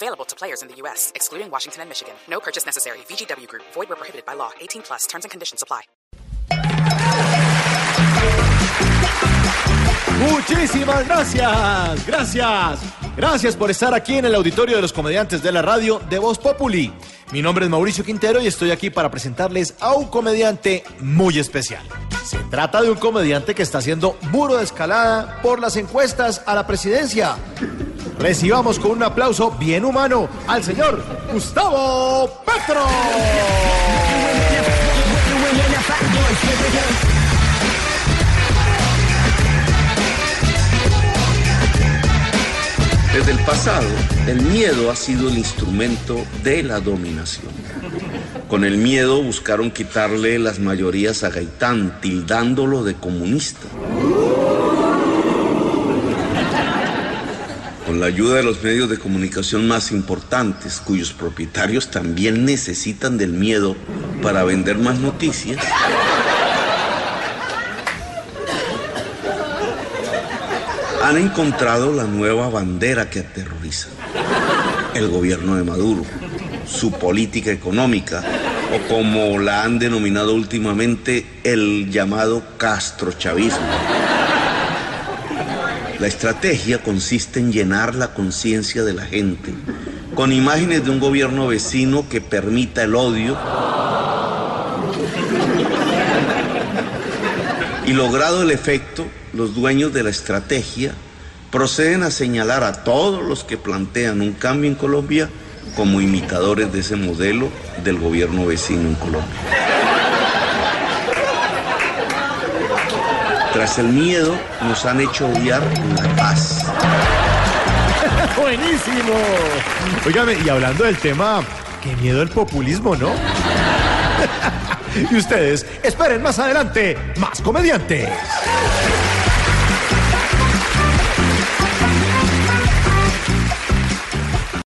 Available to players in the U.S., excluding Washington and Michigan. No purchase necessary. VGW Group. Void where prohibited by law. 18 plus. Terms and conditions apply. Muchísimas gracias, gracias, gracias por estar aquí en el auditorio de los comediantes de la radio de Voz Populi. Mi nombre es Mauricio Quintero y estoy aquí para presentarles a un comediante muy especial. Se trata de un comediante que está haciendo muro de escalada por las encuestas a la presidencia. Recibamos con un aplauso bien humano al señor Gustavo Petro. Desde el pasado, el miedo ha sido el instrumento de la dominación. Con el miedo buscaron quitarle las mayorías a Gaitán, tildándolo de comunista. La ayuda de los medios de comunicación más importantes, cuyos propietarios también necesitan del miedo para vender más noticias, han encontrado la nueva bandera que aterroriza. El gobierno de Maduro, su política económica, o como la han denominado últimamente, el llamado castrochavismo. La estrategia consiste en llenar la conciencia de la gente con imágenes de un gobierno vecino que permita el odio y logrado el efecto, los dueños de la estrategia proceden a señalar a todos los que plantean un cambio en Colombia como imitadores de ese modelo del gobierno vecino en Colombia. Tras el miedo nos han hecho odiar la paz. Buenísimo. Óigame, y hablando del tema, qué miedo el populismo, ¿no? y ustedes, esperen más adelante, más comediantes.